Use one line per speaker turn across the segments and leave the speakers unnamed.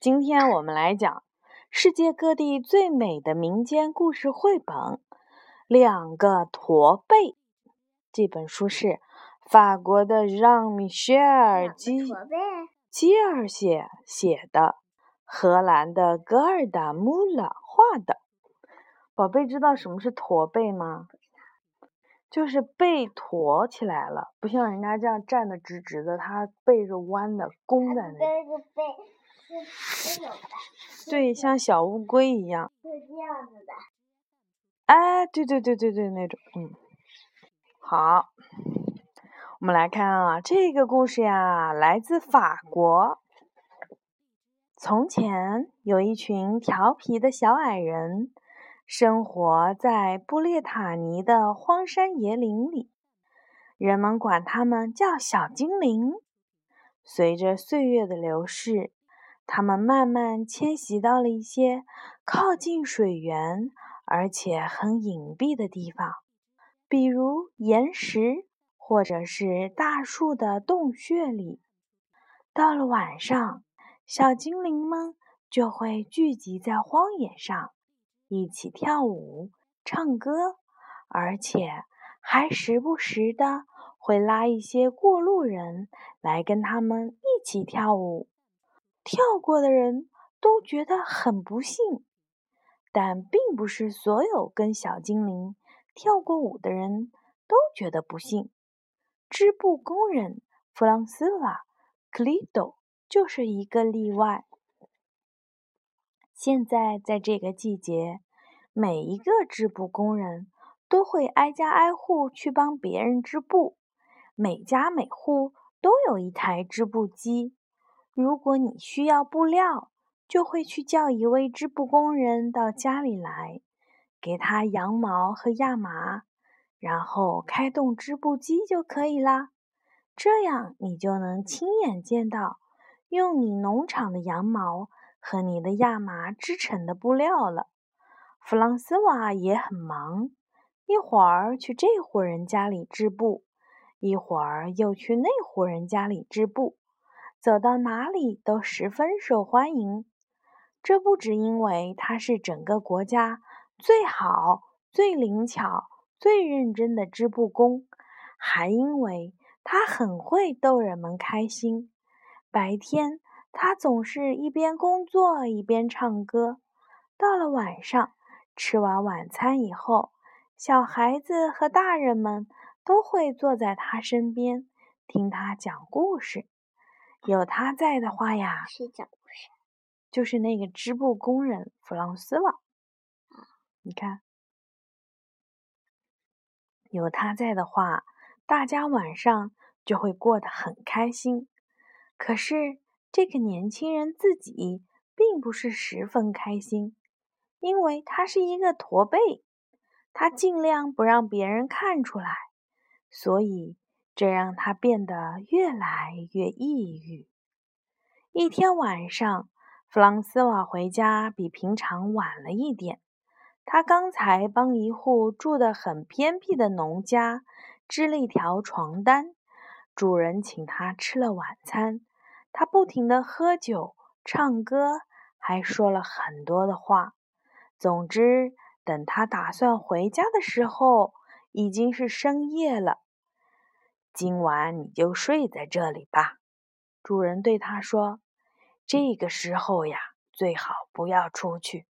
今天我们来讲世界各地最美的民间故事绘本《两个驼背》。这本书是法国的让·米歇尔·基基尔写写的，荷兰的格尔达穆勒画的。宝贝，知道什么是驼背吗？就是背驼起来了，不像人家这样站的直直的，他背是弯的，弓在那。
背着背是。
对，像小乌龟一样。
是这样子的。
哎，对对对对对，那种，嗯。好，我们来看啊，这个故事呀，来自法国。从前有一群调皮的小矮人。生活在布列塔尼的荒山野岭里，人们管他们叫小精灵。随着岁月的流逝，他们慢慢迁徙到了一些靠近水源而且很隐蔽的地方，比如岩石或者是大树的洞穴里。到了晚上，小精灵们就会聚集在荒野上。一起跳舞、唱歌，而且还时不时的会拉一些过路人来跟他们一起跳舞。跳过的人都觉得很不幸，但并不是所有跟小精灵跳过舞的人都觉得不幸。织布工人弗朗斯瓦·克里多就是一个例外。现在在这个季节，每一个织布工人都会挨家挨户去帮别人织布。每家每户都有一台织布机。如果你需要布料，就会去叫一位织布工人到家里来，给他羊毛和亚麻，然后开动织布机就可以啦。这样你就能亲眼见到用你农场的羊毛。和你的亚麻织成的布料了。弗朗斯瓦也很忙，一会儿去这户人家里织布，一会儿又去那户人家里织布，走到哪里都十分受欢迎。这不只因为他是整个国家最好、最灵巧、最认真的织布工，还因为他很会逗人们开心。白天。他总是一边工作一边唱歌。到了晚上，吃完晚餐以后，小孩子和大人们都会坐在他身边听他讲故事。有他在的话呀，
谁讲故事？
就是那个织布工人弗朗斯了。你看，有他在的话，大家晚上就会过得很开心。可是。这个年轻人自己并不是十分开心，因为他是一个驼背，他尽量不让别人看出来，所以这让他变得越来越抑郁。一天晚上，弗朗斯瓦回家比平常晚了一点，他刚才帮一户住得很偏僻的农家织了一条床单，主人请他吃了晚餐。他不停地喝酒、唱歌，还说了很多的话。总之，等他打算回家的时候，已经是深夜了。今晚你就睡在这里吧，主人对他说。这个时候呀，最好不要出去。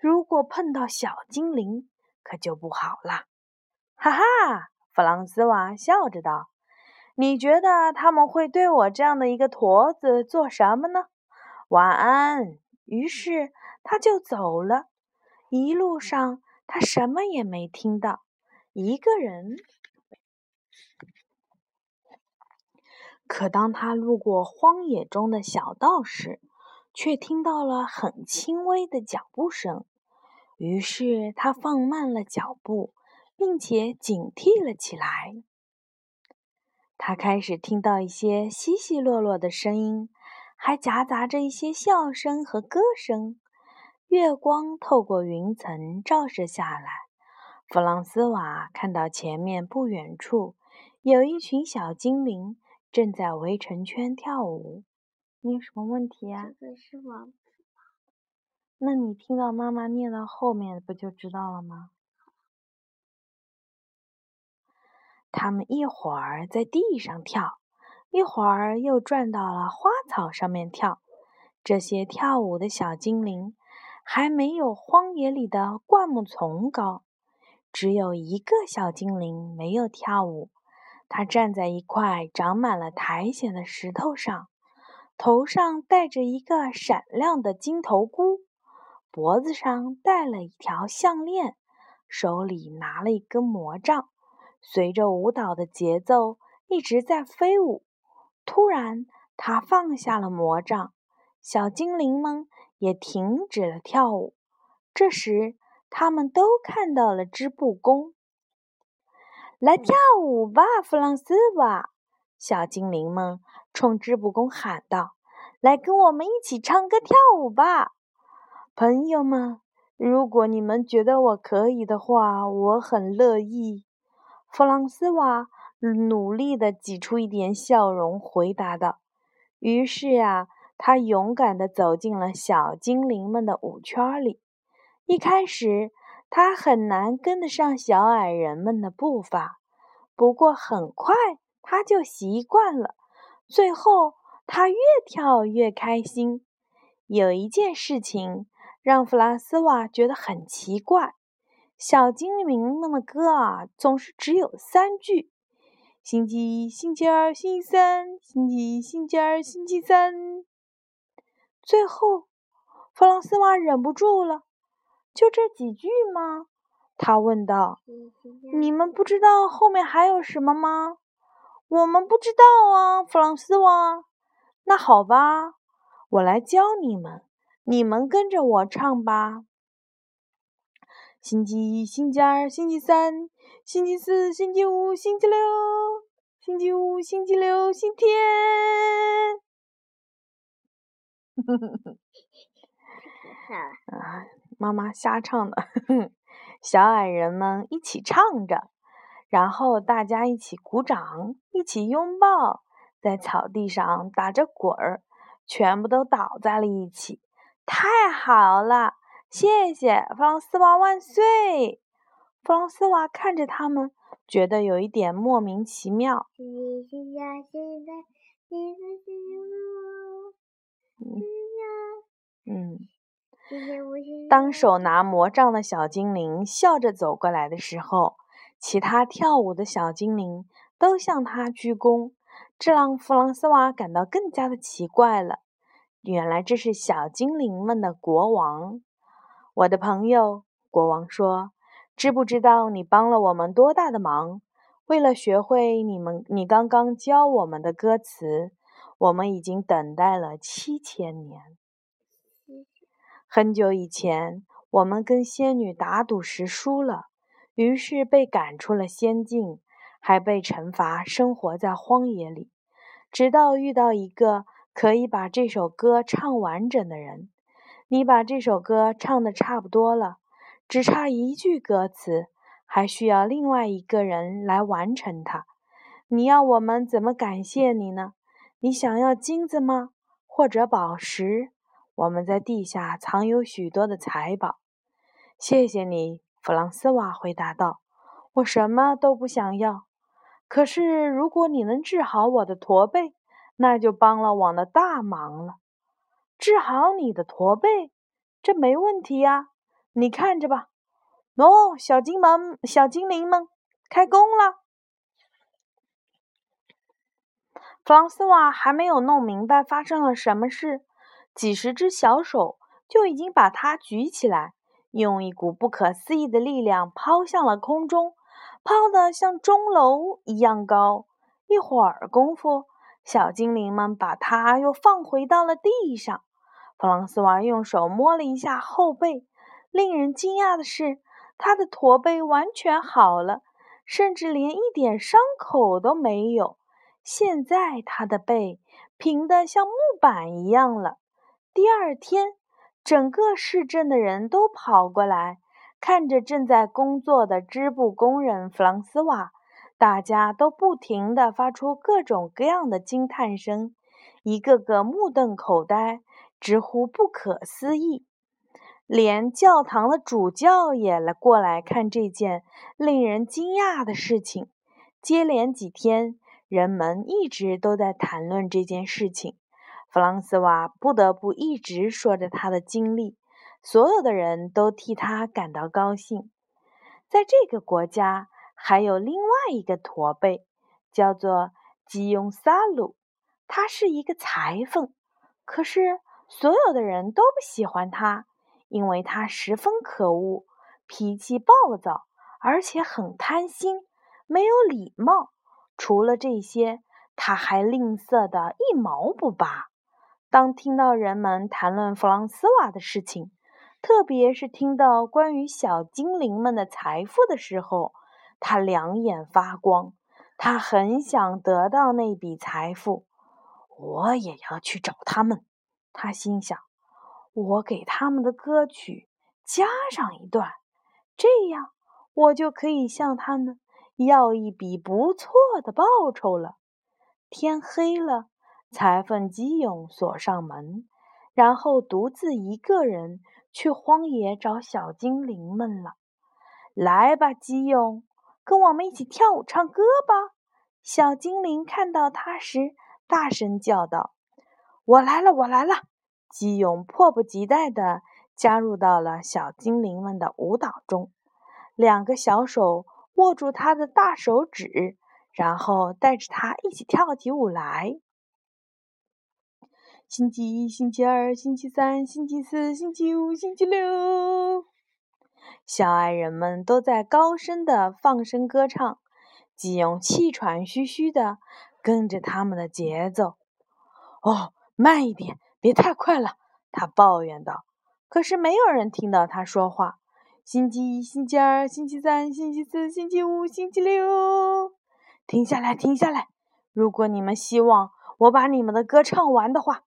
如果碰到小精灵，可就不好了。哈哈，弗朗斯瓦笑着道。你觉得他们会对我这样的一个驼子做什么呢？晚安。于是他就走了。一路上他什么也没听到，一个人。可当他路过荒野中的小道时，却听到了很轻微的脚步声。于是他放慢了脚步，并且警惕了起来。他开始听到一些稀稀落落的声音，还夹杂着一些笑声和歌声。月光透过云层照射下来，弗朗斯瓦看到前面不远处有一群小精灵正在围成圈跳舞。你有什么问题呀？
这个是王。
那你听到妈妈念到后面，不就知道了吗？他们一会儿在地上跳，一会儿又转到了花草上面跳。这些跳舞的小精灵还没有荒野里的灌木丛高。只有一个小精灵没有跳舞，他站在一块长满了苔藓的石头上，头上戴着一个闪亮的金头箍，脖子上戴了一条项链，手里拿了一根魔杖。随着舞蹈的节奏一直在飞舞。突然，他放下了魔杖，小精灵们也停止了跳舞。这时，他们都看到了织布工。来跳舞吧，弗朗斯瓦！小精灵们冲织布工喊道：“来跟我们一起唱歌跳舞吧，朋友们！如果你们觉得我可以的话，我很乐意。”弗朗斯瓦努力地挤出一点笑容，回答道：“于是啊，他勇敢地走进了小精灵们的舞圈里。一开始，他很难跟得上小矮人们的步伐，不过很快他就习惯了。最后，他越跳越开心。有一件事情让弗拉斯瓦觉得很奇怪。”小精灵们的歌啊，总是只有三句：星期一、星期二、星期三；星期一、星期二、星期三。最后，弗朗斯瓦忍不住了：“就这几句吗？”他问道。“你们不知道后面还有什么吗？”“我们不知道啊，弗朗斯瓦。”“那好吧，我来教你们，你们跟着我唱吧。”星期一、星期二、星期三、星期四、星期五、星期六、星期五、星期六、星期天。啊，妈妈瞎唱的。小矮人们一起唱着，然后大家一起鼓掌，一起拥抱，在草地上打着滚儿，全部都倒在了一起。太好了！谢谢，弗朗斯瓦万岁！弗朗斯瓦看着他们，觉得有一点莫名其妙。嗯，当手拿魔杖的小精灵笑着走过来的时候，其他跳舞的小精灵都向他鞠躬，这让弗朗斯瓦感到更加的奇怪了。原来这是小精灵们的国王。我的朋友，国王说：“知不知道你帮了我们多大的忙？为了学会你们，你刚刚教我们的歌词，我们已经等待了七千年。很久以前，我们跟仙女打赌时输了，于是被赶出了仙境，还被惩罚生活在荒野里，直到遇到一个可以把这首歌唱完整的人。”你把这首歌唱的差不多了，只差一句歌词，还需要另外一个人来完成它。你要我们怎么感谢你呢？你想要金子吗？或者宝石？我们在地下藏有许多的财宝。谢谢你，弗朗斯瓦回答道。我什么都不想要，可是如果你能治好我的驼背，那就帮了我的大忙了。治好你的驼背，这没问题呀！你看着吧。喏，小精们、小精灵们，开工了。弗朗斯瓦还没有弄明白发生了什么事，几十只小手就已经把它举起来，用一股不可思议的力量抛向了空中，抛得像钟楼一样高。一会儿功夫，小精灵们把它又放回到了地上。弗朗斯瓦用手摸了一下后背，令人惊讶的是，他的驼背完全好了，甚至连一点伤口都没有。现在他的背平的像木板一样了。第二天，整个市镇的人都跑过来，看着正在工作的织布工人弗朗斯瓦，大家都不停地发出各种各样的惊叹声。一个个目瞪口呆，直呼不可思议。连教堂的主教也来过来看这件令人惊讶的事情。接连几天，人们一直都在谈论这件事情。弗朗斯瓦不得不一直说着他的经历，所有的人都替他感到高兴。在这个国家，还有另外一个驼背，叫做吉永萨鲁，他是一个裁缝，可是所有的人都不喜欢他。因为他十分可恶，脾气暴躁，而且很贪心，没有礼貌。除了这些，他还吝啬的一毛不拔。当听到人们谈论弗朗斯瓦的事情，特别是听到关于小精灵们的财富的时候，他两眼发光。他很想得到那笔财富。我也要去找他们，他心想。我给他们的歌曲加上一段，这样我就可以向他们要一笔不错的报酬了。天黑了，裁缝基勇锁上门，然后独自一个人去荒野找小精灵们了。来吧，基勇，跟我们一起跳舞唱歌吧！小精灵看到他时，大声叫道：“我来了，我来了！”基勇迫不及待地加入到了小精灵们的舞蹈中，两个小手握住他的大手指，然后带着他一起跳起舞来。星期一、星期二、星期三、星期四、星期五、星期六，小矮人们都在高声的放声歌唱。基勇气喘吁吁地跟着他们的节奏。哦，慢一点。别太快了，他抱怨道。可是没有人听到他说话。星期一、星期二、星期三、星期四、星期五、星期六，停下来，停下来！如果你们希望我把你们的歌唱完的话，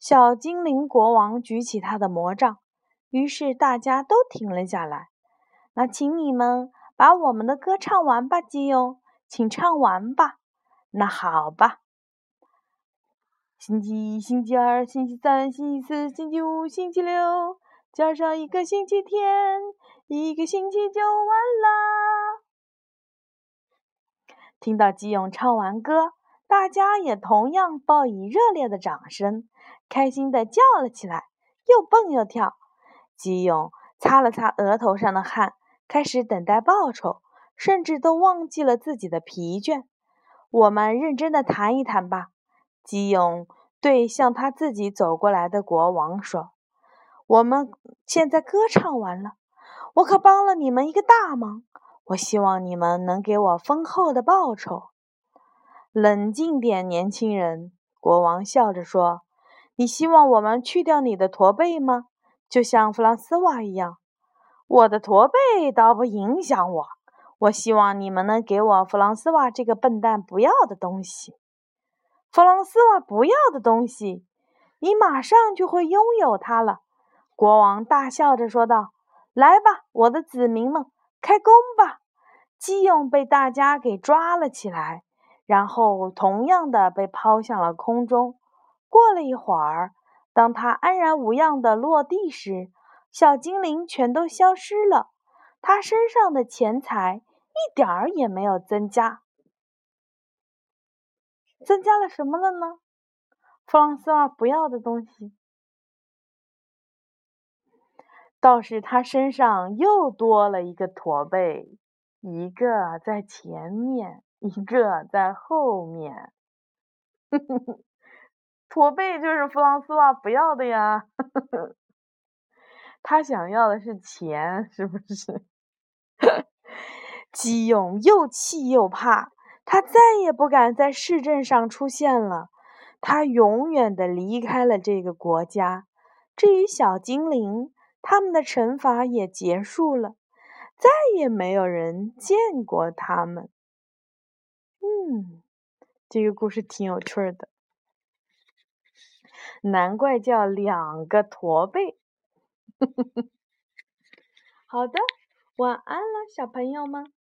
小精灵国王举起他的魔杖，于是大家都停了下来。那请你们把我们的歌唱完吧，基友，请唱完吧。那好吧。星期一、星期二、星期三、星期四、星期五、星期六，加上一个星期天，一个星期就完啦。听到基勇唱完歌，大家也同样报以热烈的掌声，开心的叫了起来，又蹦又跳。基勇擦了擦额头上的汗，开始等待报酬，甚至都忘记了自己的疲倦。我们认真的谈一谈吧。基勇对向他自己走过来的国王说：“我们现在歌唱完了，我可帮了你们一个大忙。我希望你们能给我丰厚的报酬。”冷静点，年轻人，国王笑着说：“你希望我们去掉你的驼背吗？就像弗朗斯瓦一样？我的驼背倒不影响我。我希望你们能给我弗朗斯瓦这个笨蛋不要的东西。”弗朗斯瓦不要的东西，你马上就会拥有它了。”国王大笑着说道。“来吧，我的子民们，开工吧！”基勇被大家给抓了起来，然后同样的被抛向了空中。过了一会儿，当他安然无恙的落地时，小精灵全都消失了，他身上的钱财一点儿也没有增加。增加了什么了呢？弗朗斯瓦不要的东西，倒是他身上又多了一个驼背，一个在前面，一个在后面。驼背就是弗朗斯瓦不要的呀，他想要的是钱，是不是？基勇又气又怕。他再也不敢在市镇上出现了，他永远的离开了这个国家。至于小精灵，他们的惩罚也结束了，再也没有人见过他们。嗯，这个故事挺有趣的，难怪叫两个驼背。好的，晚安了，小朋友们。